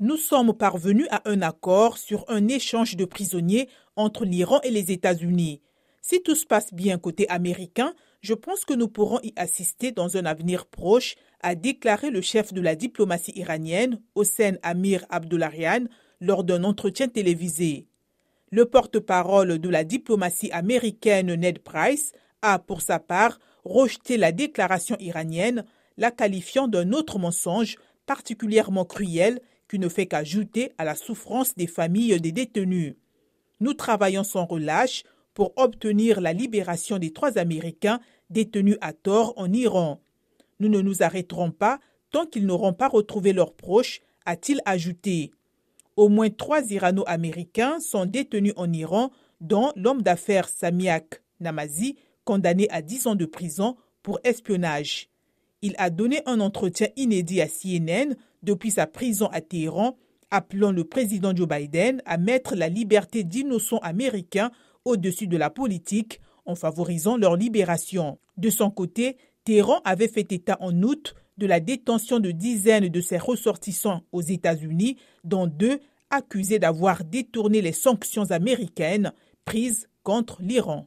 Nous sommes parvenus à un accord sur un échange de prisonniers entre l'Iran et les États-Unis. Si tout se passe bien côté américain, je pense que nous pourrons y assister dans un avenir proche, a déclaré le chef de la diplomatie iranienne, Hossein Amir Abdullarian, lors d'un entretien télévisé. Le porte-parole de la diplomatie américaine Ned Price a, pour sa part, rejeté la déclaration iranienne, la qualifiant d'un autre mensonge particulièrement cruel qui ne fait qu'ajouter à la souffrance des familles des détenus. Nous travaillons sans relâche pour obtenir la libération des trois Américains détenus à tort en Iran. Nous ne nous arrêterons pas tant qu'ils n'auront pas retrouvé leurs proches, a-t-il ajouté. Au moins trois Irano-Américains sont détenus en Iran, dont l'homme d'affaires Samiak Namazi, condamné à 10 ans de prison pour espionnage. Il a donné un entretien inédit à CNN depuis sa prison à Téhéran, appelant le président Joe Biden à mettre la liberté d'innocents américains au-dessus de la politique en favorisant leur libération. De son côté, Téhéran avait fait état en août de la détention de dizaines de ses ressortissants aux États-Unis, dont deux accusés d'avoir détourné les sanctions américaines prises contre l'Iran.